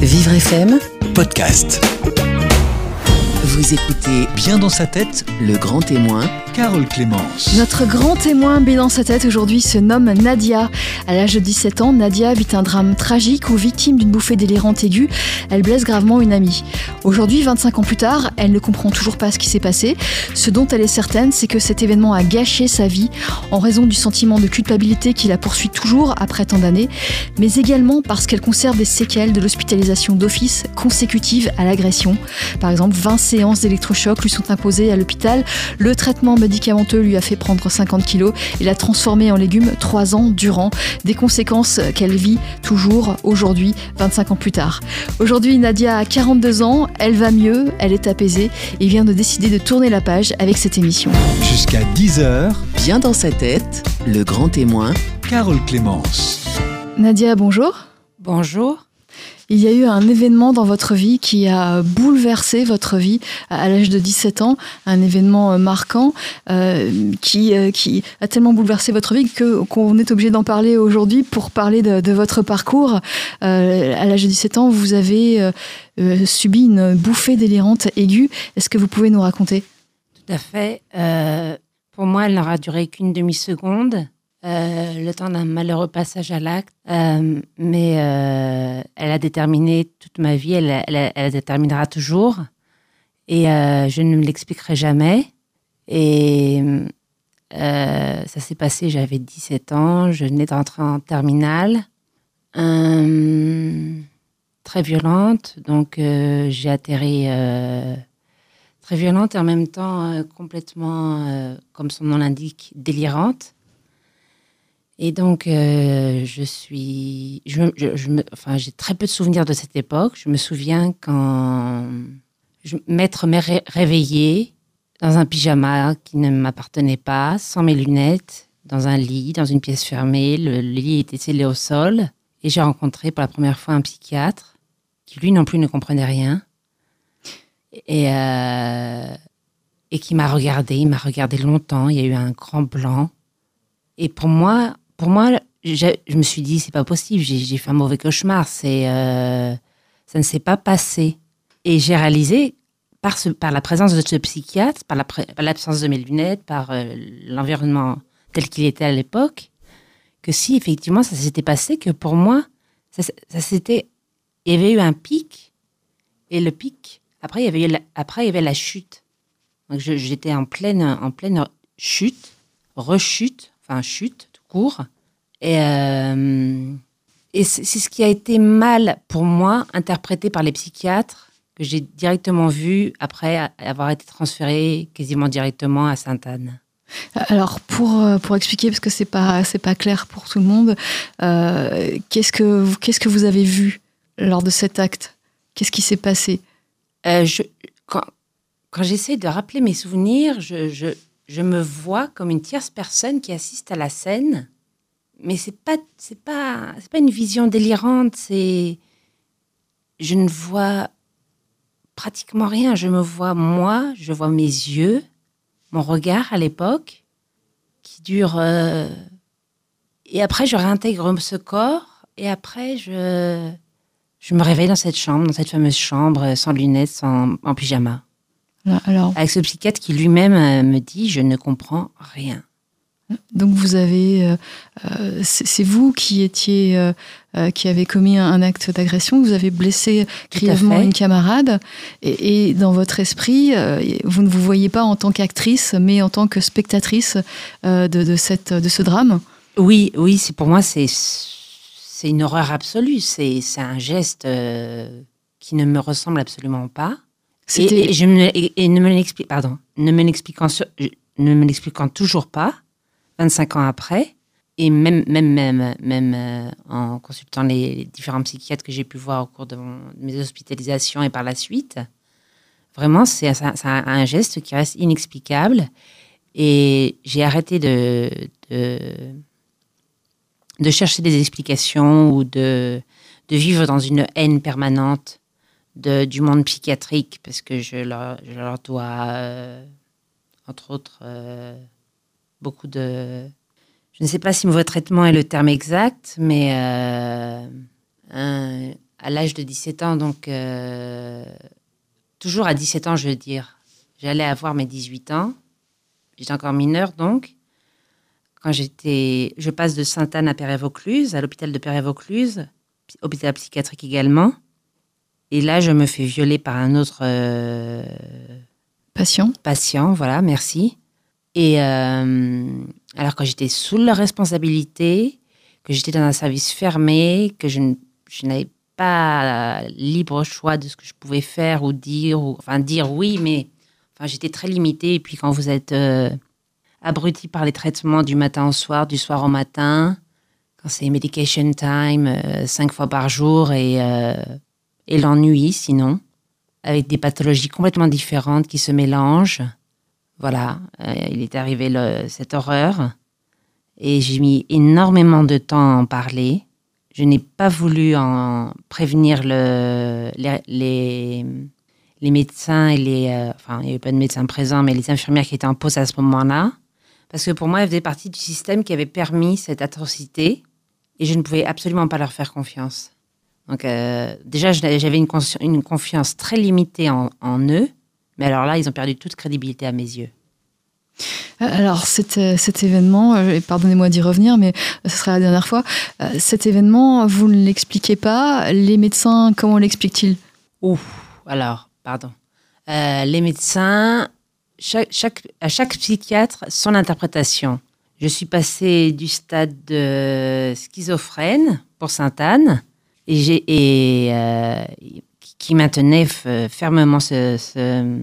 Vivre FM, Podcast. vous écoutez Bien dans sa tête, Le Grand Témoin. Carole Clémence. Notre grand témoin bé dans sa tête aujourd'hui se nomme Nadia. À l'âge de 17 ans, Nadia vit un drame tragique où, victime d'une bouffée délirante aiguë, elle blesse gravement une amie. Aujourd'hui, 25 ans plus tard, elle ne comprend toujours pas ce qui s'est passé. Ce dont elle est certaine, c'est que cet événement a gâché sa vie en raison du sentiment de culpabilité qui la poursuit toujours après tant d'années, mais également parce qu'elle conserve des séquelles de l'hospitalisation d'office consécutive à l'agression. Par exemple, 20 séances d'électrochoc lui sont imposées à l'hôpital. Le traitement médicamenteux lui a fait prendre 50 kilos et l'a transformé en légume 3 ans durant. Des conséquences qu'elle vit toujours aujourd'hui, 25 ans plus tard. Aujourd'hui, Nadia a 42 ans, elle va mieux, elle est apaisée et vient de décider de tourner la page avec cette émission. Jusqu'à 10h, Bien dans sa tête, Le Grand Témoin. Carole Clémence. Nadia, bonjour. Bonjour. Il y a eu un événement dans votre vie qui a bouleversé votre vie à l'âge de 17 ans, un événement euh, marquant euh, qui, euh, qui a tellement bouleversé votre vie que qu'on est obligé d'en parler aujourd'hui pour parler de, votre parcours. À l'âge de 17 ans, vous avez subi une bouffée délirante aiguë. Est-ce que vous pouvez nous raconter? Tout à fait. Pour moi, elle n'aura duré qu'une demi-seconde, le temps d'un malheureux passage à l'acte. Euh, mais euh, elle a déterminé toute ma vie, elle, elle, elle déterminera toujours. Et euh, je ne me l'expliquerai jamais. Et euh, ça s'est passé, j'avais 17 ans, je venais d'entrer en terminale. Euh, très violente, donc euh, j'ai atterri euh, très violente et en même temps euh, complètement, euh, comme son nom l'indique, délirante. Et donc, euh, je suis. Je, me- enfin, j'ai très peu de souvenirs de cette époque. Je me souviens quand je, m'est ré- réveillé dans un pyjama qui ne m'appartenait pas, sans mes lunettes, dans un lit, dans une pièce fermée. Le, le lit était scellé au sol. Et j'ai rencontré pour la première fois un psychiatre qui, lui non plus, ne comprenait rien. Et, euh, et qui m'a regardé. Il m'a regardé longtemps. Il y a eu un grand blanc. Et pour moi, pour moi, je me suis dit, c'est pas possible. J'ai fait un mauvais cauchemar. C'est, euh, ça ne s'est pas passé. Et j'ai réalisé, par, la présence de ce psychiatre, par l'absence de mes lunettes, par euh, l'environnement tel qu'il était à l'époque, que si effectivement ça s'était passé, que pour moi, ça, s'était, il y avait eu un pic, et le pic, après il y avait, la, après il y avait la chute. Donc j'étais en pleine, en pleine chute, rechute, enfin chute court, et euh, et c'est ce qui a été mal pour moi interprété par les psychiatres que j'ai directement vu après avoir été transféré quasiment directement à Sainte-Anne. Alors pour, euh, pour expliquer, parce que c'est pas c'est pas clair pour tout le monde, euh, qu'est-ce que vous- qu'est-ce que vous avez vu lors de cet acte? Qu'est-ce qui s'est passé? Euh, je, quand quand j'essaie de rappeler mes souvenirs, je, je, je me vois comme une tierce personne qui assiste à la scène, mais c'est pas c'est pas c'est pas une vision délirante. C'est je ne vois pratiquement rien. Je me vois moi, je vois mes yeux, mon regard à l'époque qui dure. euh, et après, je réintègre ce corps et après je je me réveille dans cette chambre, dans cette fameuse chambre, sans lunettes, sans, en pyjama. Alors Avec ce psychiatre qui lui-même euh, me dit Je ne comprends rien. donc vous avez euh, euh, c'est vous qui étiez euh, qui avez commis un, un acte d'agression, vous avez blessé grièvement une camarade et, et dans votre esprit euh, vous ne vous voyez pas en tant qu'actrice mais en tant que spectatrice de, de cette de ce drame? Oui, oui, c'est pour moi, c'est c'est une horreur absolue. C'est c'est un geste qui ne me ressemble absolument pas. Et, C'était et je me, et, et ne me l'explique, pardon, ne me l'expliquant, sur- ne me l'expliquant toujours pas, 25 ans après, et même, même, même, même euh, en consultant les différents psychiatres que j'ai pu voir au cours de, mon- de mes hospitalisations et par la suite, vraiment, c'est un geste qui reste inexplicable. Et j'ai arrêté de, de, de chercher des explications ou de, de vivre dans une haine permanente de, du monde psychiatrique parce que je leur, dois, euh, entre autres, euh, beaucoup de... Je ne sais pas si mauvais traitement est le terme exact, mais euh, à l'âge de 17 ans, donc toujours à 17 ans, je veux dire, j'allais avoir mes 18 ans. J'étais encore mineure donc. Quand j'étais, je passe de Sainte-Anne à Perret-Vaucluse, à l'hôpital de Perret-Vaucluse, hôpital psychiatrique également. Et là, je me fais violer par un autre euh, Patient. patient, voilà, merci. Et euh, alors quand j'étais sous leur responsabilité, que j'étais dans un service fermé, que je, n'avais pas libre choix de ce que je pouvais faire ou dire, ou, enfin dire oui, mais enfin, j'étais très limitée. Et puis quand vous êtes euh, abruti par les traitements du matin au soir, du soir au matin, quand c'est medication time, euh, cinq fois par jour et, et l'ennui sinon, avec des pathologies complètement différentes qui se mélangent. Voilà, euh, il est arrivé cette horreur et j'ai mis énormément de temps à en parler. Je n'ai pas voulu en prévenir le, les, les, les médecins et les... euh, enfin, il n'y avait pas de médecins présents, mais les infirmières qui étaient en pause à ce moment-là. Parce que pour moi, elles faisaient partie du système qui avait permis cette atrocité et je ne pouvais absolument pas leur faire confiance. Donc euh, déjà, j'avais une, confiance très limitée en, en eux, mais alors là, ils ont perdu toute crédibilité à mes yeux. Euh, Alors, cet, euh, cet événement, pardonnez-moi d'y revenir, mais ce sera la dernière fois. Cet événement, vous ne l'expliquez pas. Les médecins, comment l'expliquent-ils? Ouf, alors, pardon. Euh, les médecins, chaque, chaque- à chaque psychiatre, son interprétation. Je suis passée du stade de schizophrène pour Sainte-Anne et, j'ai, et euh, qui- maintenait f- fermement ce, ce-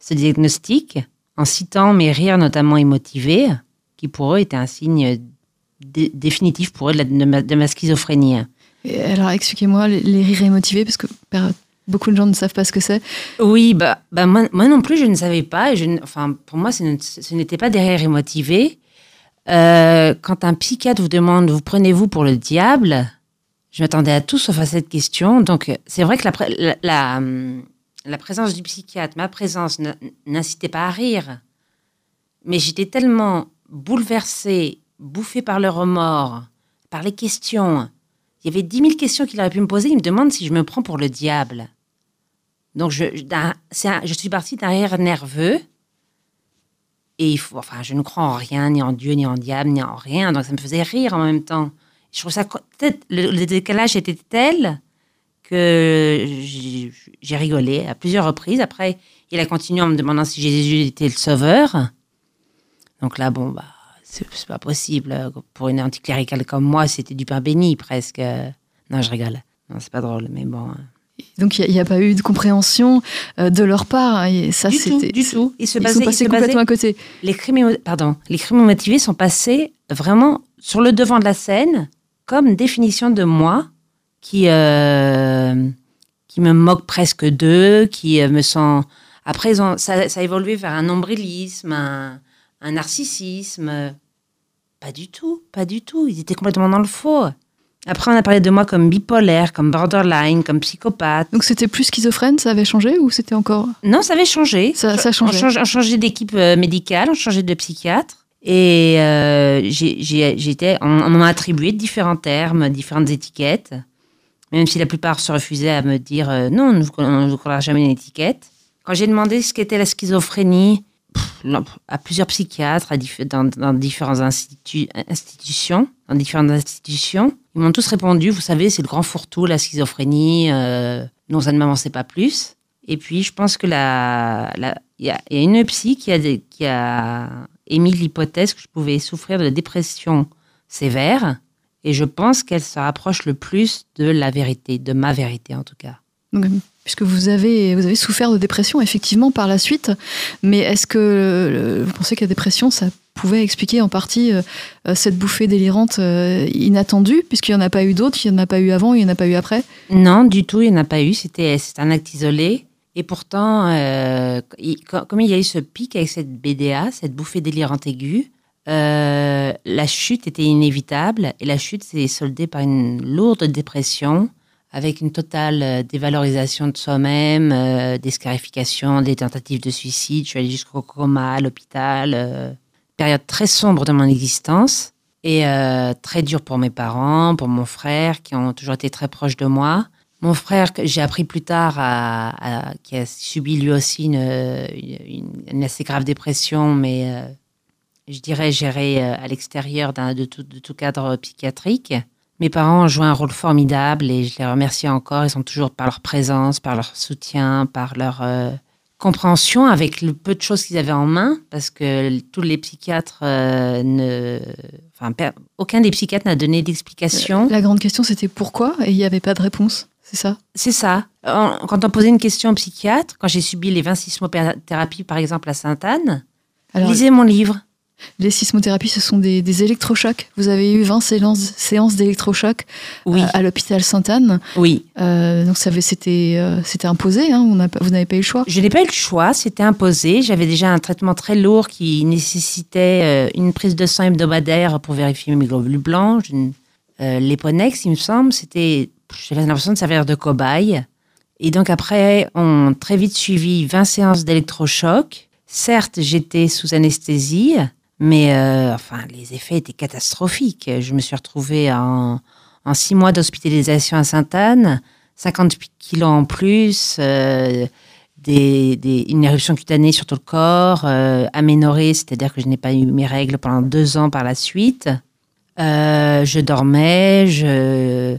ce diagnostic en citant mes rires notamment émotivés, qui pour eux étaient un signe dé- définitif pour eux de, la- de ma, de ma schizophrénie. Et Alors, expliquez-moi les, les rires émotivés, parce que beaucoup de gens ne savent pas ce que c'est. Oui, bah, bah moi, moi non plus, je ne savais pas. Et je, n- enfin, pour moi, ce n'était pas des rires émotivés. Euh, quand un psychiatre vous demande, vous prenez-vous pour le diable? Je m'attendais à tout sauf à cette question. Donc, euh, c'est vrai que hum, la présence du psychiatre, ma présence, n'incitait pas à rire. Mais j'étais tellement bouleversée, bouffée par le remords, par les questions. Il y avait dix mille questions qu'il aurait pu me poser. Il me demande si je me prends pour le diable. Donc, je, je suis partie d'un rire nerveux. Et il faut, enfin, je ne crois en rien, ni en Dieu, ni en diable, ni en rien. Donc, ça me faisait rire en même temps. Je trouve ça, le, le décalage était tel que j'ai rigolé à plusieurs reprises. Après, il a continué en me demandant si Jésus était le sauveur. Donc là, bon, bah, c'est pas possible. Pour une anticléricale comme moi, c'était du pain béni presque. Non, je rigole. Non, c'est pas drôle, mais bon. Donc, il n'y a, pas eu de compréhension euh, de leur part. hein, et ça, du tout, du tout. Ils se Ils basaient, sont ils se basaient- complètement à côté. les crimes, pardon, les crimes motivés sont passés vraiment sur le devant de la scène comme définition de moi qui, euh, qui me moque presque d'eux, qui euh, me sent... Après, ça, ça a évolué vers un nombrilisme, un, un narcissisme. Pas du tout, pas du tout. Ils étaient complètement dans le faux. Après, on a parlé de moi comme bipolaire, comme borderline, comme psychopathe. Donc, c'était plus schizophrène, ça avait changé ou c'était encore. Non, ça avait changé. Ça- ça a changé. On change- on changeait d'équipe euh, médicale, on changeait de psychiatre. Et euh, j'étais, on, m'a attribué différents termes, différentes étiquettes. Même si la plupart se refusaient à me dire euh, non, on ne vous, collera jamais une étiquette. Quand j'ai demandé ce qu'était la schizophrénie à plusieurs psychiatres, dans, dans différentes institu- institutions, dans différentes institutions, ils m'ont tous répondu, vous savez, c'est le grand fourre-tout, la schizophrénie. euh, non, ça ne m'avançait pas plus. Et puis, je pense que la, il y, a, une psy qui a émis l'hypothèse que je pouvais souffrir de dépression sévère. Et je pense qu'elle se rapproche le plus de la vérité, de ma vérité en tout cas. Donc, puisque vous avez, vous avez souffert de dépression, effectivement, par la suite. Mais est-ce que euh, vous pensez que la dépression, ça pouvait expliquer en partie euh, euh, cette bouffée délirante euh, inattendue, puisqu'il n'y en a pas eu d'autres, il n'y en a pas eu avant, il n'y en a pas eu après? Non, du tout, il n'y en a pas eu. C'était un acte isolé. Et pourtant, euh, comme il y a eu ce pic avec cette BDA, cette bouffée délirante aiguë, euh, la chute était inévitable. Et la chute s'est soldée par une lourde dépression, avec une totale euh, dévalorisation de soi-même, des scarifications, des tentatives de suicide. Je suis allée jusqu'au coma, à l'hôpital. période très sombre de mon existence et très dure pour mes parents, pour mon frère, qui ont toujours été très proches de moi. Mon frère, j'ai appris plus tard, qui a subi lui aussi une, assez grave dépression, mais euh, je dirais gérée euh, à l'extérieur de tout, cadre psychiatrique. Mes parents ont joué un rôle formidable et je les remercie encore. Ils sont toujours par leur présence, par leur soutien, par leur euh, compréhension avec le peu de choses qu'ils avaient en main, parce que tous les psychiatres enfin, aucun des psychiatres n'a donné d'explication. La grande question, c'était pourquoi Et il n'y avait pas de réponse, c'est ça? C'est ça. Quand on posait une question au psychiatre, quand j'ai subi les 20 sismothérapies, par exemple, à Sainte-Anne, lisez mon livre. les sismothérapies, ce sont des, des électrochocs. Vous avez eu 20 séances, séances d'électrochocs Oui, euh, à l'hôpital Sainte-Anne. oui. Euh, donc c'était euh, c'était imposé, hein, on vous n'avez pas eu le choix. Je n'ai pas eu le choix, c'était imposé. J'avais déjà un traitement très lourd qui nécessitait euh, une prise de sang hebdomadaire pour vérifier mes globules blancs. Je ne- euh, L'Eponex, il me semble, c'était, j'avais l'impression de servir de cobaye. Et donc après, on très vite suivi 20 séances d'électrochoc. Certes, j'étais sous anesthésie, mais euh, enfin, les effets étaient catastrophiques. Je me suis retrouvée en, en six mois d'hospitalisation à Sainte-Anne, 50 kilos en plus, euh, des, des- une éruption cutanée sur tout le corps, euh, aménorrhée, c'est-à-dire que je n'ai pas eu mes règles pendant deux ans par la suite. Euh, je dormais, je...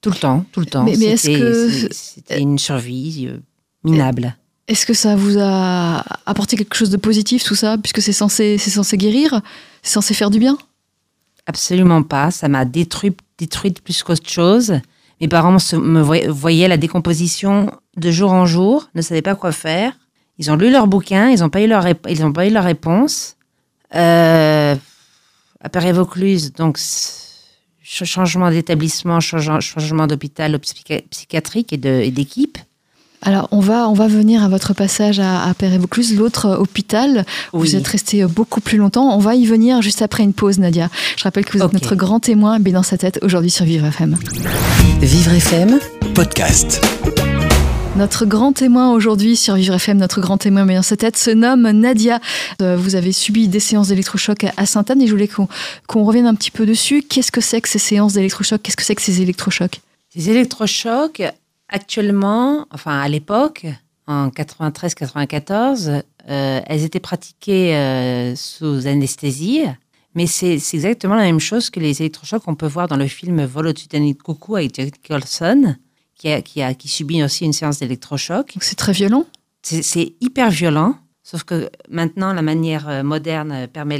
tout le temps, tout le temps. Mais- mais est-ce C'était- que- C'était une survie euh, minable. Est-ce que ça vous a apporté quelque chose de positif, tout ça, puisque c'est censé, c'est censé guérir C'est censé faire du bien? Absolument pas. Ça m'a détruit, détruite plus qu'autre chose. Mes parents me voy- voyaient la décomposition de jour en jour, ne savaient pas quoi faire. Ils ont lu leur bouquin, ils n'ont pas eu leur, rép- ils ont pas eu leur réponse. Euh, à Père-et-Vaucluse, donc changement d'établissement, changeant- changement d'hôpital psychi- psychiatrique et d'équipe. Alors, on va, on va venir à votre passage à, à Père-et-Vaucluse, l'autre hôpital. Vous Oui. êtes resté beaucoup plus longtemps. On va y venir juste après une pause, Nadia. Je rappelle que vous êtes notre grand témoin, mais dans sa tête, aujourd'hui sur Vivre FM. Vivre FM, Podcast. Notre grand témoin aujourd'hui sur Vivre FM, notre grand témoin mais dans sa tête, se nomme Nadia. Euh, vous avez subi des séances d'électrochoc à- Sainte-Anne et je voulais qu'on revienne un petit peu dessus. Qu'est-ce que c'est que ces séances d'électrochoc? Qu'est-ce que c'est que ces électrochocs? Ces électrochocs, actuellement, enfin à l'époque, en 93-94, euh, elles étaient pratiquées euh, sous anesthésie, mais c'est exactement la même chose que les électrochocs qu'on peut voir dans le film Vol au-dessus d'un coucou avec Jack Nicholson, qui, a, qui, a, qui subit aussi une séance d'électrochoc. Donc c'est très violent. C'est hyper violent, sauf que maintenant la manière euh, moderne euh, permet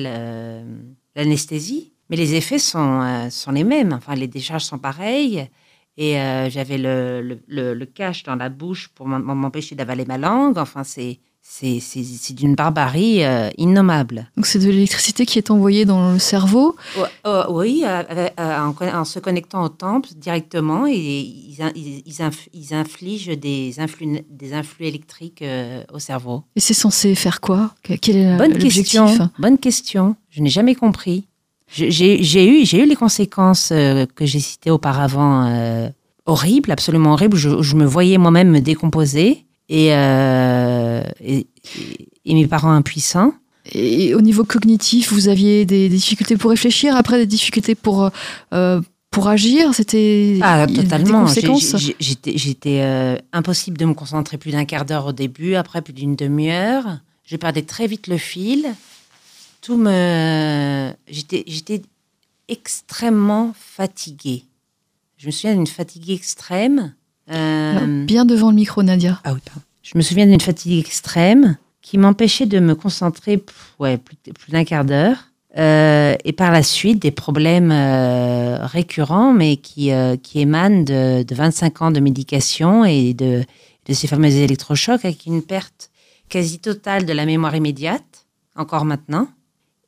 l'anesthésie, mais les effets sont, euh, sont les mêmes. Enfin, les décharges sont pareilles. Et euh, j'avais le, le, le- le cache dans la bouche pour m'empêcher d'avaler ma langue. Enfin, c'est c'est- d'une barbarie euh, innommable. Donc c'est de l'électricité qui est envoyée dans le cerveau. Oh, oui, euh, euh, en, se connectant au temple directement, et ils, in- ils, ils inf- ils infligent des influx, des influx électriques euh, au cerveau. Et c'est censé faire quoi? Que- Quel est Bonne l'objectif? question. Bonne question. Je n'ai jamais compris. J'ai eu, les conséquences euh, que j'ai citées auparavant, euh, horribles, absolument horribles. Je, je me voyais moi-même me décomposer et, euh, et, mes parents impuissants. Et au niveau cognitif, vous aviez des, difficultés pour réfléchir, après des difficultés pour, euh, pour agir C'était Ah, totalement. J'étais euh, impossible de me concentrer plus d'un quart d'heure au début, après plus d'une demi-heure. Je perdais très vite le fil. Tout me. J'étais extrêmement fatiguée. Je me souviens d'une fatigue extrême. Euh, Bien devant le micro, Nadia. ah oui, pardon. Je me souviens d'une fatigue extrême qui m'empêchait de me concentrer plus, d'un quart d'heure. Euh, et par la suite, des problèmes euh, récurrents, mais qui, euh, émanent de, de 25 ans de médication et de, ces fameux électrochocs avec une perte quasi totale de la mémoire immédiate, encore maintenant,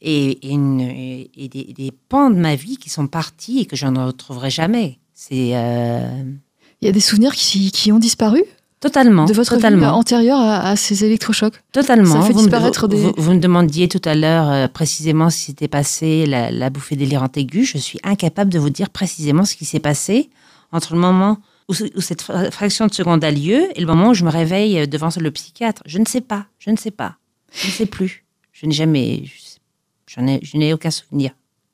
et, des, pans de ma vie qui sont partis et que je ne retrouverai jamais. Il y a des souvenirs qui ont disparu? Totalement, de votre vie totalement. antérieure à, à ces électrochocs. Totalement. Ça fait vous, me- disparaître vous, des- vous- vous me demandiez tout à l'heure euh, précisément ce qui s'était passé, la, la bouffée délirante aiguë. Je suis incapable de vous dire précisément ce qui s'est passé entre le moment où, ce- où cette fra- fraction de seconde a lieu et le moment où je me réveille euh, devant le psychiatre. Je ne sais pas. Je ne sais pas. Je ne sais plus. Je n'ai jamais. je n'ai aucun souvenir.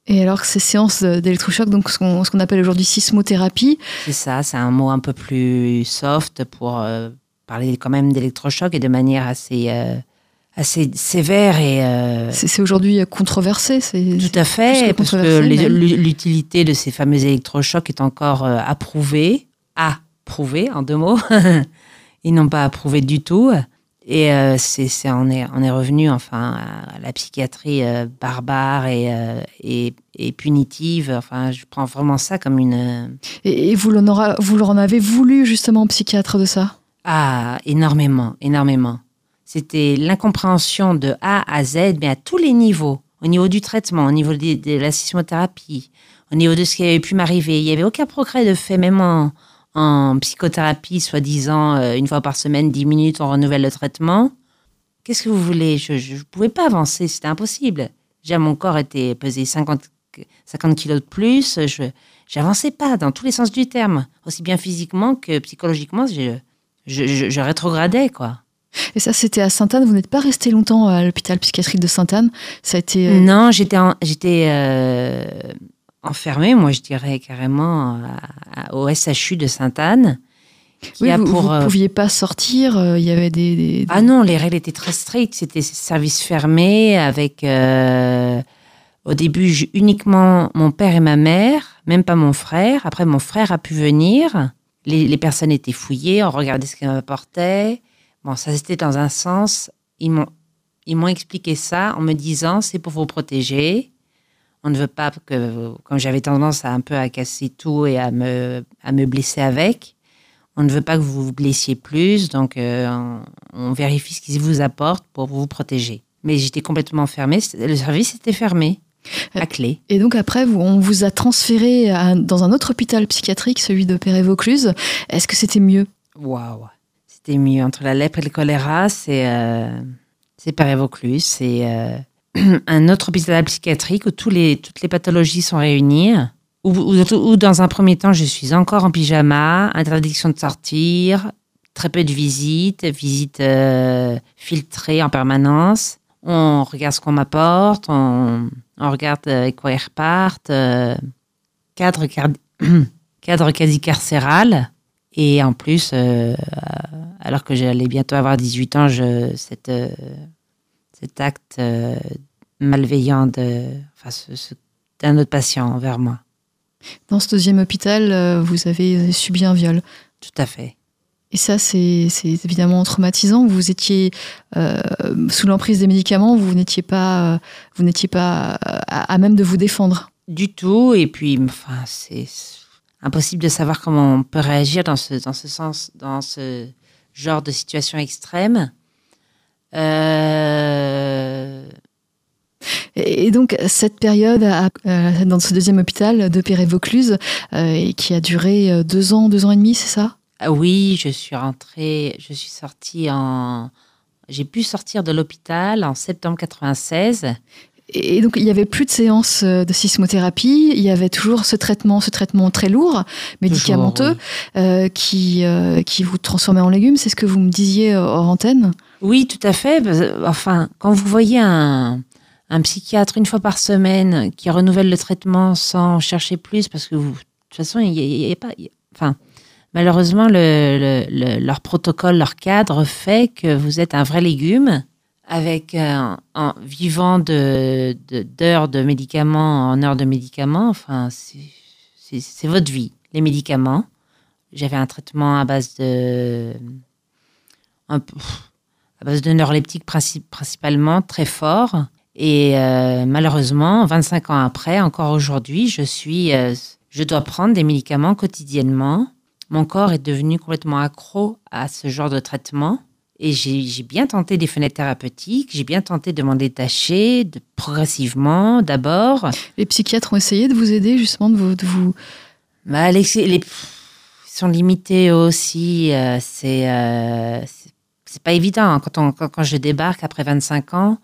Et alors ces séances d'électrochoc, donc ce qu'on appelle aujourd'hui sismothérapie, C'est ça, c'est un mot un peu plus soft pour euh, parler quand même d'électrochoc et de manière assez, euh, assez sévère et euh, c'est aujourd'hui controversé. C'est tout à fait, que parce que l'utilité de ces fameux électrochocs est encore approuvée, approuvée en deux mots, ils n'ont pas approuvé du tout. Et euh, c'est, c'est- on, est, on est revenu enfin à la psychiatrie euh, barbare et, euh, et, et punitive. Enfin, je prends vraiment ça comme une, Et, et vous l'en aura- vous avez voulu justement psychiatre de ça? Ah, énormément, énormément. C'était l'incompréhension de A à Z, mais à tous les niveaux. Au niveau du traitement, au niveau de, de la sismothérapie, au niveau de ce qui avait pu m'arriver. Il n'y avait aucun progrès de fait, même en, en psychothérapie, soi-disant, euh, une fois par semaine, 10 minutes, on renouvelle le traitement. Qu'est-ce que vous voulez? Je ne pouvais pas avancer, c'était impossible. Déjà, mon corps était pesé 50, 50 kilos de plus. Je n'avançais pas dans tous les sens du terme, aussi bien physiquement que psychologiquement. Je, je, je- je rétrogradais, quoi. Et ça, c'était à Sainte-Anne? Vous n'êtes pas resté longtemps à l'hôpital psychiatrique de Sainte-Anne? Ça a été. euh, Non, j'étais euh, enfermée, moi je dirais carrément à- à- au SHU de Sainte-Anne. qui oui, a vous, vous euh, pouviez pas sortir. euh, Il y avait des. des- des- Ah non, les règles étaient très strictes. C'était service fermé avec euh, au début uniquement mon père et ma mère, même pas mon frère. Après, mon frère a pu venir. Les, les personnes étaient fouillées, on regardait ce qu'elles m'apportaient. Bon, ça c'était dans un sens. Ils m'ont ils m'ont expliqué ça en me disant c'est pour vous protéger. On ne veut pas que, comme j'avais tendance à un peu à casser tout et à me, à me blesser avec, on ne veut pas que vous vous blessiez plus, donc euh, on, on vérifie ce qu'ils vous apportent pour vous protéger. Mais j'étais complètement fermée, le service était fermé, à clé. Et donc après, on vous a transféré à- dans un autre hôpital psychiatrique, celui de Péré-Vaucluse. Est-ce que c'était mieux? Waouh, c'était mieux. Entre la lèpre et le choléra, c'est euh, c'est Paris-Vaucluse, c'est euh, un autre hôpital psychiatrique où tous les, toutes les pathologies sont réunies. Où, dans un premier temps, je suis encore en pyjama, interdiction de sortir, très peu de visites, visites euh, filtrées en permanence. On regarde ce qu'on m'apporte, on, on regarde euh, avec quoi ils repartent. euh, cadre, cadre quasi carcéral. Et en plus, euh, alors que j'allais bientôt avoir 18 ans, je, cette, cet acte euh, malveillant de, enfin, d'un autre patient envers moi. Dans ce deuxième hôpital, euh, vous avez subi un viol. Tout à fait. Et ça, c'est évidemment traumatisant. Vous étiez euh, sous l'emprise des médicaments, vous n'étiez pas, vous n'étiez pas à, à même de vous défendre. Du tout. Et puis, enfin, c'est impossible de savoir comment on peut réagir dans ce, dans ce sens, dans ce genre de situation extrême. Euh, Et, donc cette période à- euh, dans ce deuxième hôpital de Péré-Vaucluse, euh, qui a duré deux ans, deux ans et demi, c'est ça? Ah Oui, je suis rentrée, je suis sortie en. J'ai pu sortir de l'hôpital en septembre 96. Et donc il y avait plus de séances de sismothérapie, il y avait toujours ce traitement, ce traitement très lourd, médicamenteux, Toujours, euh, qui qui vous transformait en légumes. C'est ce que vous me disiez hors antenne? Oui, tout à fait. parce- Enfin, quand vous voyez un, psychiatre une fois par semaine qui renouvelle le traitement sans chercher plus, parce que vous, de toute façon, il y a, pas. enfin, malheureusement, le, le- le- leur protocole, leur cadre fait que vous êtes un vrai légume avec un, en vivant de d'heures de, médicaments en heures de médicaments. Enfin, c'est- votre vie, les médicaments. J'avais un traitement à base de à base de neuroleptiques princi- principalement, très fort. Et euh, malheureusement, 25 ans après, encore aujourd'hui, je suis, euh, je dois prendre des médicaments quotidiennement. Mon corps est devenu complètement accro à ce genre de traitement. Et j'ai bien tenté des fenêtres thérapeutiques, j'ai bien tenté de m'en détacher de, progressivement d'abord. Les psychiatres ont essayé de vous aider justement, de vous, de vous... Bah, les, sont limités aussi. euh, c'est c'est- pas évident hein. quand, on, quand, quand je débarque après 25 ans.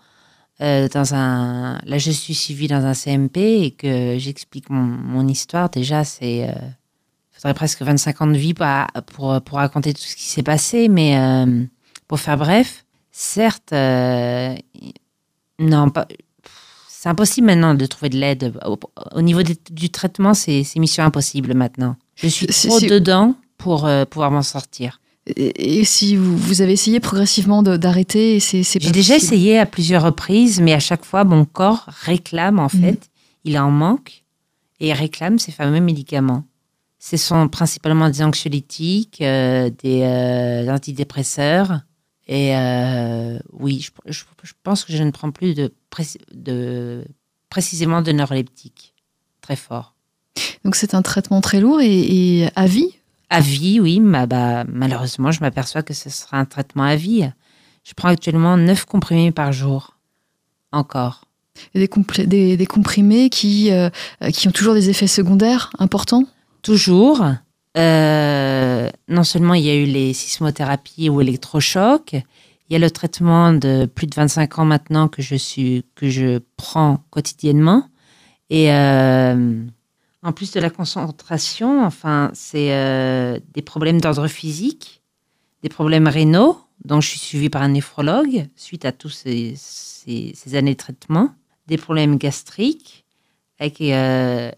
euh, dans un, là, je suis suivie dans un CMP et que j'explique mon, mon histoire. Déjà, c'est, euh, il faudrait presque 25 ans de vie pour, pour, pour raconter tout ce qui s'est passé. Mais euh, pour faire bref, certes, non, pas, c'est impossible maintenant de trouver de l'aide. Au, au niveau des- du traitement, c'est mission impossible maintenant. Je suis trop dedans pour pouvoir m'en sortir. Et, et si vous, vous avez essayé progressivement d'arrêter, c'est J'ai déjà essayé à plusieurs reprises, mais à chaque fois, mon corps réclame, en Mhm. fait, il en manque, et il réclame ces fameux médicaments. Ce sont principalement des anxiolytiques, euh, des euh, antidépresseurs, et euh, oui, je, je- je pense que je ne prends plus de, pré- de précisément de neuroleptiques. Très fort. Donc c'est un traitement très lourd et, et à vie. À vie, oui, ma- bah, malheureusement, je m'aperçois que ce sera un traitement à vie. Je prends actuellement 9 comprimés par jour. Encore. Et Des, complé- des, des comprimés qui, euh, qui ont toujours des effets secondaires importants? Toujours. Euh, non seulement il y a eu les sismothérapies ou électrochocs, il y a le traitement de plus de 25 ans maintenant que je, suis, que je prends quotidiennement. Et euh, en plus de la concentration, enfin, c'est euh, des problèmes d'ordre physique, des problèmes rénaux, dont je suis suivie par un néphrologue suite à tous ces, années de traitement, des problèmes gastriques, avec euh,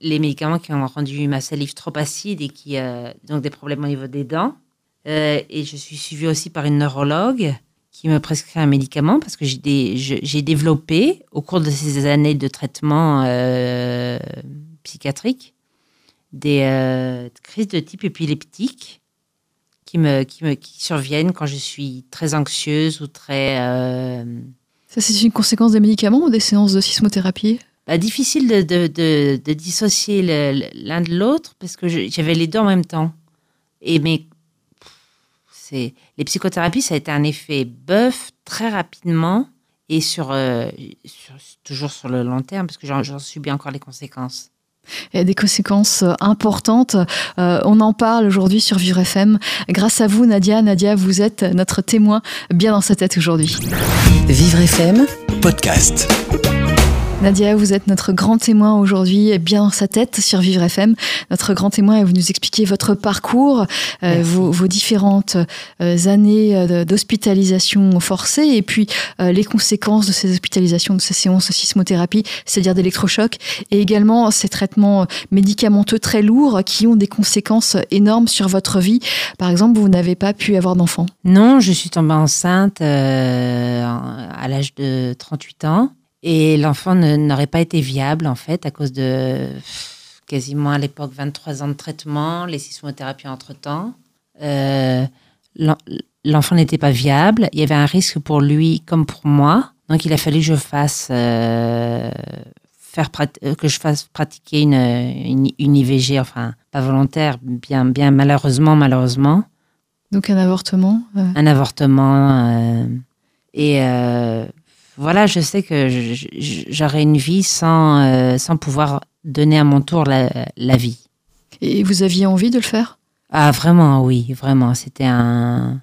les médicaments qui ont rendu ma salive trop acide et qui euh, donc des problèmes au niveau des dents. Et je suis suivie aussi par une neurologue qui me prescrit un médicament parce que j'ai développé au cours de ces années de traitement euh, psychiatrique des euh, crises de type épileptique qui me, qui me qui surviennent quand je suis très anxieuse ou très euh, Ça, c'est une conséquence des médicaments ou des séances de sismothérapie? Bah, difficile de, de, de, de dissocier l'un de l'autre parce que j'avais les deux en même temps. Et mais c'est les psychothérapies, ça a été un effet bœuf très rapidement et sur, euh, sur- toujours sur le long terme parce que j'en subis encore les conséquences. Il y a des conséquences euh, importantes. Euh, on en parle aujourd'hui sur Vivre FM. Grâce à vous, Nadia. Nadia, vous êtes notre témoin bien dans sa tête aujourd'hui. Vivre FM, Podcast. Nadia, vous êtes notre grand témoin aujourd'hui, bien dans sa tête sur Vivre FM. Notre grand témoin, et vous nous expliquez votre parcours, euh, vos, vos différentes euh, années euh, d'hospitalisation forcée et puis euh, les conséquences de ces hospitalisations, de ces séances de sismothérapie, c'est-à-dire d'électrochocs, et également ces traitements médicamenteux très lourds qui ont des conséquences énormes sur votre vie. Par exemple, vous n'avez pas pu avoir d'enfant. Non, je suis tombée enceinte euh, à l'âge de 38 ans et l'enfant n'aurait pas été viable en fait à cause de quasiment à l'époque 23 ans de traitement, les sismothérapies entre-temps. Euh, l'en- L'enfant n'était pas viable, il y avait un risque pour lui comme pour moi, donc il a fallu que je fasse euh, faire euh, que je fasse pratiquer une, une, une IVG, enfin pas volontaire, bien bien malheureusement malheureusement Donc un avortement. euh, un avortement. et voilà, je sais que j'aurais une vie sans, euh, sans pouvoir donner à mon tour la, la vie. et vous aviez envie de le faire? Ah, vraiment, oui, vraiment. C'était un.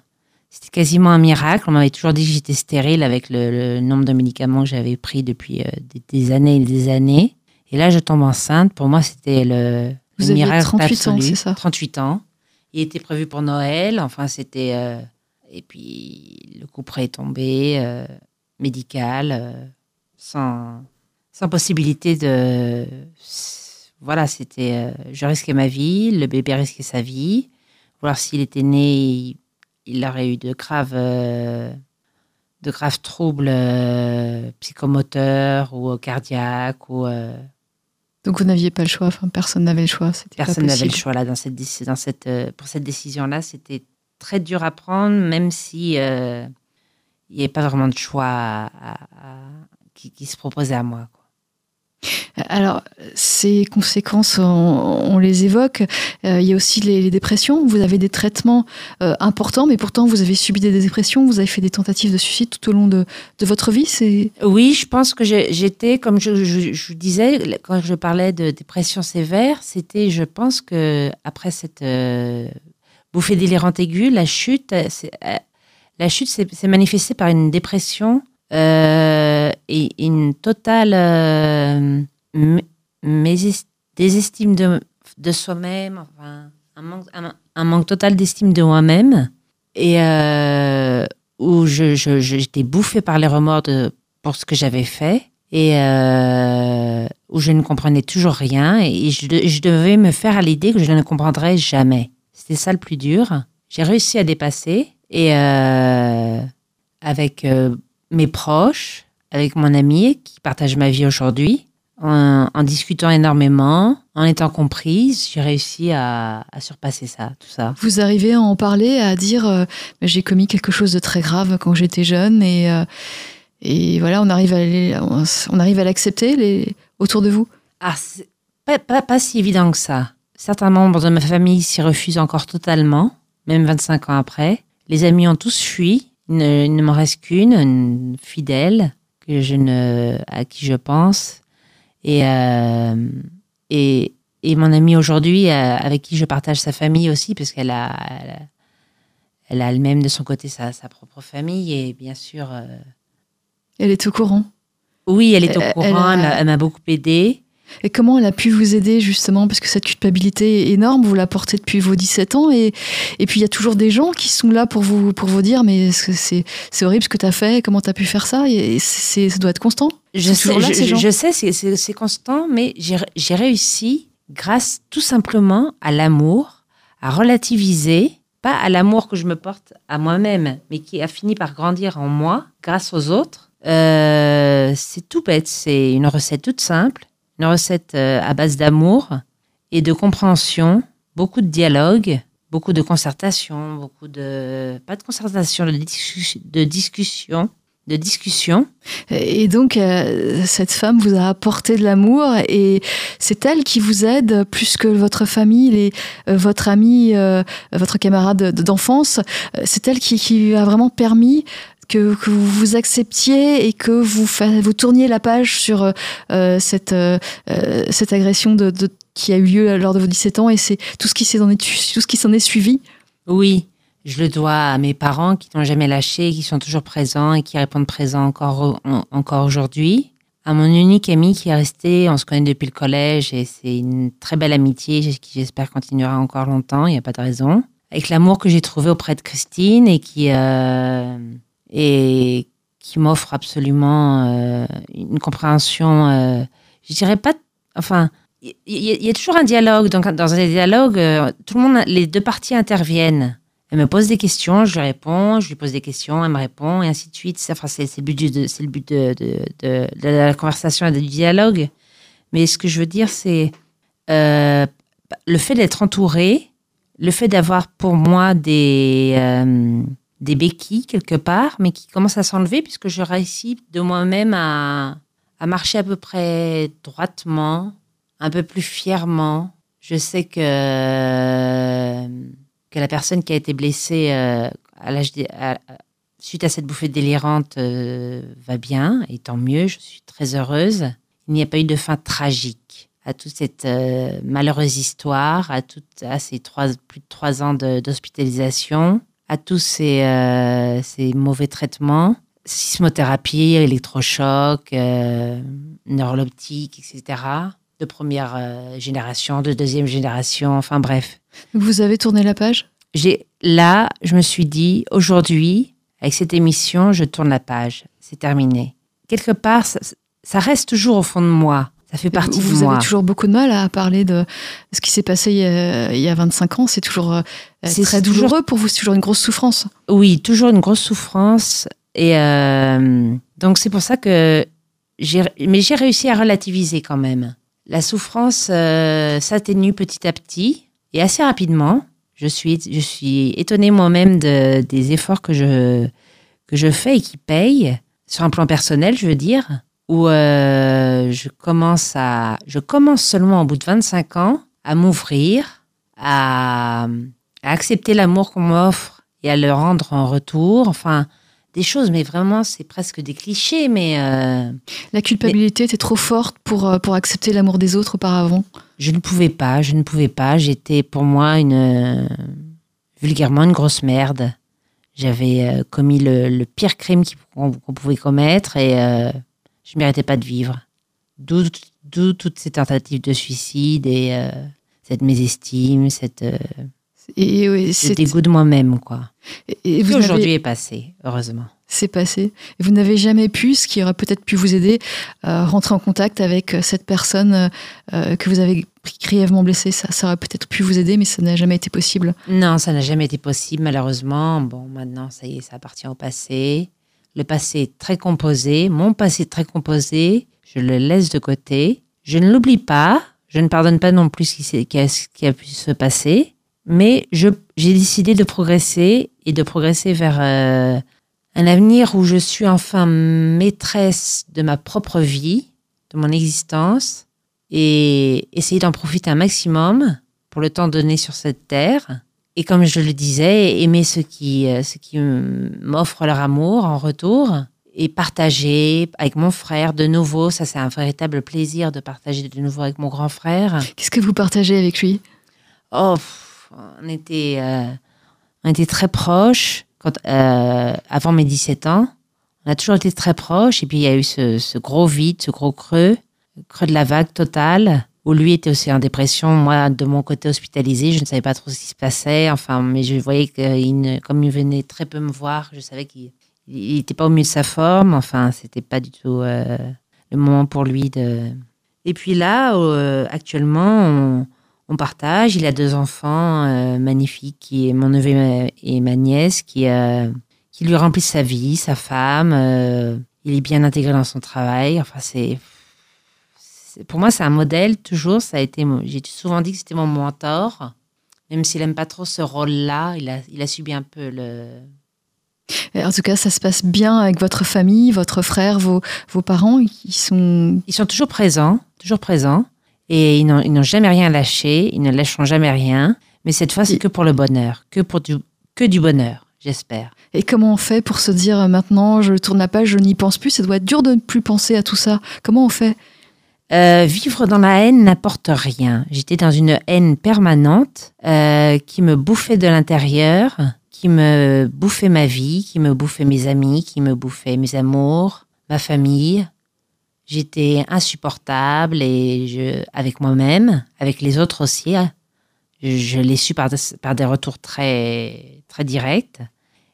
C'était quasiment un miracle. On m'avait toujours dit que j'étais stérile avec le, le nombre de médicaments que j'avais pris depuis euh, des, des années et des années. Et là, je tombe enceinte. Pour moi, c'était le, Vous le miracle 38 ans, c'est ça? 38 ans. Il était prévu pour Noël. Enfin, c'était. euh, Et puis, le coup près est tombé, euh, médical, euh, sans, sans possibilité de. Voilà, c'était. euh, je risquais ma vie, le bébé risquait sa vie. Voir s'il était né, il, il aurait eu de graves. euh, de graves troubles psychomoteurs ou cardiaques ou Donc vous n'aviez pas le choix, enfin personne n'avait le choix. Personne n'avait le choix là dans cette, dans cette, pour cette décision-là. C'était très dur à prendre, même si euh, il n'y avait pas vraiment de choix à- à- à- qui, qui se proposait à moi. quoi. Alors, ces conséquences, on, on les évoque. Euh, il y a aussi les, les dépressions. Vous avez des traitements euh, importants, mais pourtant vous avez subi des dépressions. Vous avez fait des tentatives de suicide tout au long de, de votre vie. C'est Oui, je pense que j'étais, comme je, je, disais, quand je parlais de dépression sévère, c'était, je pense que après cette euh, bouffée délirante aiguë, la chute, la chute s'est manifestée par une dépression euh, et une totale euh, désestime de, soi-même, enfin, un, manque, total d'estime de moi-même, et euh, où j'étais bouffée par les remords pour ce que j'avais fait. et où je ne comprenais toujours rien et je, je devais me faire à l'idée que je ne comprendrais jamais. C'était ça le plus dur. J'ai réussi à dépasser et euh, avec euh, mes proches, avec mon ami qui partage ma vie aujourd'hui, en, en discutant énormément, en étant comprise, j'ai réussi à, à surpasser ça, tout ça. Vous arrivez à en parler, à dire euh, j'ai commis quelque chose de très grave quand j'étais jeune et, et voilà, on arrive à, les- on, on arrive à l'accepter les, autour de vous? Ah, pas, pas si évident que ça. Certains membres de ma famille s'y refusent encore totalement, même 25 ans après. Les amis ont tous fui. Il ne, il ne m'en reste qu'une, une fidèle, que je ne, à qui je pense. Et, euh, et, et mon amie aujourd'hui, euh, avec qui je partage sa famille aussi, parce qu'elle a, elle a, elle a elle-même de son côté sa, sa propre famille. Et bien sûr, euh, Elle est au courant. oui, elle est au courant, elle elle m'a beaucoup aidée. Et comment elle a pu vous aider justement Parce que cette culpabilité est énorme, vous la portez depuis vos 17 ans et, et puis il y a toujours des gens qui sont là pour vous, pour vous dire mais c'est c'est horrible ce que tu as fait, comment tu as pu faire ça et c'est ça doit être constant. Je sais, là, je, sais, c'est- constant, mais j'ai j'ai réussi grâce tout simplement à l'amour, à relativiser, pas à l'amour que je me porte à moi-même, mais qui a fini par grandir en moi grâce aux autres. Euh, c'est tout bête, c'est une recette toute simple, une recette euh, à base d'amour et de compréhension, beaucoup de dialogue, beaucoup de concertation, beaucoup de pas de concertation, de, de discussion, de discussion. Et donc euh, cette femme vous a apporté de l'amour et c'est elle qui vous aide plus que votre famille, les, euh, votre ami, votre camarade de- d'enfance. C'est elle qui, qui a vraiment permis que, vous acceptiez et que vous, vous tourniez la page sur euh, euh, cette, euh, cette agression qui a eu lieu lors de vos 17 ans et c'est tout ce qui s'en est, tout ce qui s'en est suivi? Oui, je le dois à mes parents qui n'ont jamais lâché, qui sont toujours présents et qui répondent présents encore, en- encore aujourd'hui. À mon unique ami qui est resté, on se connaît depuis le collège et c'est une très belle amitié qui j'espère continuera encore longtemps, il n'y a pas de raison. Avec l'amour que j'ai trouvé auprès de Christine et qui, et qui m'offre absolument euh, une compréhension, euh, je dirais pas, enfin, il y, a toujours un dialogue. Donc, dans un dialogue, euh, tout les deux parties interviennent. Elle me pose des questions, je lui réponds, je lui pose des questions, elle me répond, et ainsi de suite. Enfin, c'est- le but, de, la conversation et du dialogue. Mais ce que je veux dire, c'est le fait d'être entouré, le fait d'avoir pour moi des, des béquilles quelque part, mais qui commencent à s'enlever puisque je réussis de moi-même à, marcher à peu près droitement, un peu plus fièrement. Je sais que, que la personne qui a été blessée euh, suite à cette bouffée délirante euh, va bien, et tant mieux, je suis très heureuse. Il n'y a pas eu de fin tragique à toute cette euh, malheureuse histoire, à, toute, à ces trois, plus de trois ans d'hospitalisation, à tous ces, euh, ces mauvais traitements, sismothérapie, électrochoc, euh, neuroloptique, etc. De première euh, génération, de deuxième génération, enfin bref. Vous avez tourné la page? J'ai là, je me suis dit aujourd'hui, avec cette émission, je tourne la page. C'est terminé. Quelque part, ça, ça reste toujours au fond de moi. Ça fait partie vous de moi. avez toujours beaucoup de mal à parler de ce qui s'est passé il y, a, il y a 25 ans. C'est toujours euh, C'est très toujours- douloureux pour vous. C'est toujours une grosse souffrance. Oui, toujours une grosse souffrance. Et euh, donc c'est pour ça que j'ai, mais j'ai réussi à relativiser quand même. La souffrance euh, s'atténue petit à petit et assez rapidement. Je suis, je suis étonnée moi-même de, des efforts que je, que je fais et qui payent sur un plan personnel, je veux dire, où euh, je commence à, je commence seulement au bout de 25 ans à m'ouvrir, à, à accepter l'amour qu'on m'offre et à le rendre en retour. Enfin, des choses, mais vraiment, c'est presque des clichés, mais euh, La culpabilité était trop forte pour, euh, pour accepter l'amour des autres auparavant? je ne pouvais pas, je ne pouvais pas. J'étais pour moi une euh, vulgairement une grosse merde. J'avais euh, commis le, le pire crime qu'on pouvait commettre et je méritais pas de vivre. D'où d'où toutes ces tentatives de suicide et euh, cette mésestime, cette euh, Et, et ce c'est- dégoût de moi-même, quoi. et vous aujourd'hui est passé, heureusement. s'est passé. Et vous n'avez jamais pu, ce qui aurait peut-être pu vous aider, euh, rentrer en contact avec cette personne euh, que vous avez grièvement blessée. Ça, ça aurait peut-être pu vous aider, mais ça n'a jamais été possible. Non, ça n'a jamais été possible, malheureusement. Bon, maintenant, ça y est, ça appartient au passé. Le passé très composé. Mon passé très composé. Je le laisse de côté. Je ne l'oublie pas. Je ne pardonne pas non plus ce qui, a, qui a pu se passer. Mais j'ai décidé de progresser et de progresser vers euh, un avenir où je suis enfin maîtresse de ma propre vie, de mon existence, et essayer d'en profiter un maximum pour le temps donné sur cette terre. Et comme je le disais, aimer ceux qui, euh, ceux qui m'offrent leur amour en retour et partager avec mon frère de nouveau. Ça, c'est un véritable plaisir de partager de nouveau avec mon grand frère. Qu'est-ce que vous partagez avec lui? Oh, on était, euh, on était très proches quand, euh, avant mes 17 ans. On a toujours été très proches. Et puis, il y a eu ce, ce gros vide, ce gros creux, creux de la vague totale, où lui était aussi en dépression. Moi, de mon côté hospitalisé, je ne savais pas trop ce qui se passait. Enfin, mais je voyais que, comme il venait très peu me voir, je savais qu'il n'était pas au mieux de sa forme. Enfin, c'était pas du tout euh, le moment pour lui de. Et puis là, euh, actuellement, on, partage. Il a deux enfants euh, magnifiques, qui est mon neveu et ma nièce, qui, euh, qui lui remplissent sa vie, sa femme. euh, il est bien intégré dans son travail. Enfin, c'est- pour moi, c'est un modèle toujours. Ça a été, j'ai souvent dit que c'était mon mentor, même s'il aime pas trop ce rôle-là. Il a, il a subi un peu le. En tout cas, ça se passe bien avec votre famille, votre frère, vos, vos parents. Ils sont. Ils sont toujours présents, toujours présents, et ils n'ont, jamais rien lâché. Ils ne lâcheront jamais rien. Mais cette fois, c'est que pour le bonheur, que pour du, que du bonheur, j'espère. Et comment on fait pour se dire euh, maintenant, je tourne la page, je n'y pense plus Ça doit être dur de ne plus penser à tout ça. Comment on fait Euh, vivre dans la haine n'apporte rien. J'étais dans une haine permanente euh, qui me bouffait de l'intérieur, qui me bouffait ma vie, qui me bouffait mes amis, qui me bouffait mes amours, ma famille. J'étais insupportable et avec moi-même, avec les autres aussi. hein. Je, l'ai su par, des- retours très, très directs.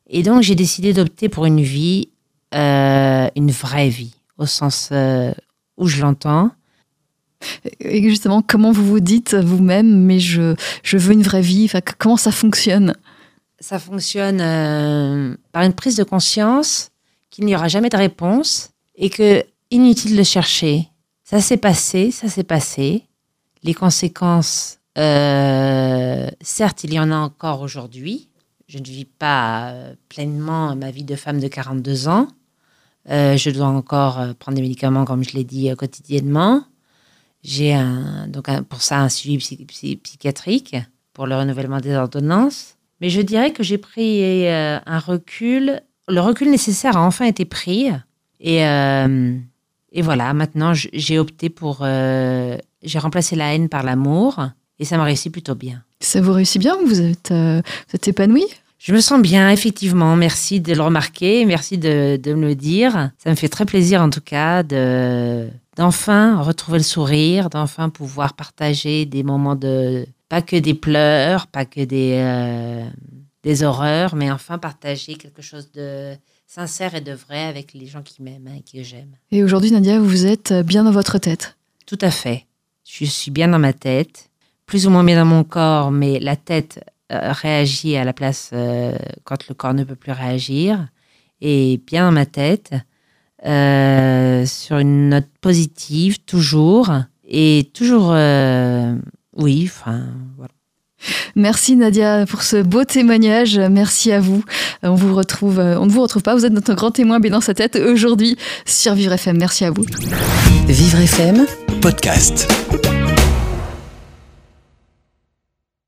Et donc j'ai décidé d'opter pour une vie, euh, une vraie vie, au sens où je l'entends. Et justement, comment vous vous dites vous-même, mais je, je veux une vraie vie Comment ça fonctionne? Ça fonctionne euh, par une prise de conscience qu'il n'y aura jamais de réponse et que inutile de chercher. Ça s'est passé, ça s'est passé. Les conséquences, euh, certes, il y en a encore aujourd'hui. Je ne vis pas euh, pleinement ma vie de femme de 42 ans. Je dois encore prendre des médicaments, comme je l'ai dit, quotidiennement. J'ai donc pour ça un suivi psy- psy- psychiatrique pour le renouvellement des ordonnances. Mais je dirais que j'ai pris euh, un recul. Le recul nécessaire a enfin été pris. Et, euh, et voilà, maintenant, j'ai opté pour. euh, j'ai remplacé la haine par l'amour. Et ça m'a réussi plutôt bien. Ça vous réussit bien Vous êtes, vous êtes épanoui Je me sens bien, effectivement. Merci de le remarquer. Merci de, de me le dire. Ça me fait très plaisir, en tout cas, de d'enfin retrouver le sourire, d'enfin pouvoir partager des moments de pas que des pleurs, pas que des euh, des horreurs, mais enfin partager quelque chose de sincère et de vrai avec les gens qui m'aiment et que j'aime. Et aujourd'hui, Nadia, vous êtes bien dans votre tête. Tout à fait. Je suis bien dans ma tête, plus ou moins bien dans mon corps, mais la tête réagit à la place euh, quand le corps ne peut plus réagir. Et bien dans ma tête, euh, sur une note positive, toujours. Et toujours, euh, oui, enfin, voilà. Merci Nadia pour ce beau témoignage. Merci à vous. On vous retrouve, euh, on ne vous retrouve pas. Vous êtes notre grand témoin bien dans sa tête aujourd'hui sur Vivre FM. Merci à vous. Vivre FM Podcast.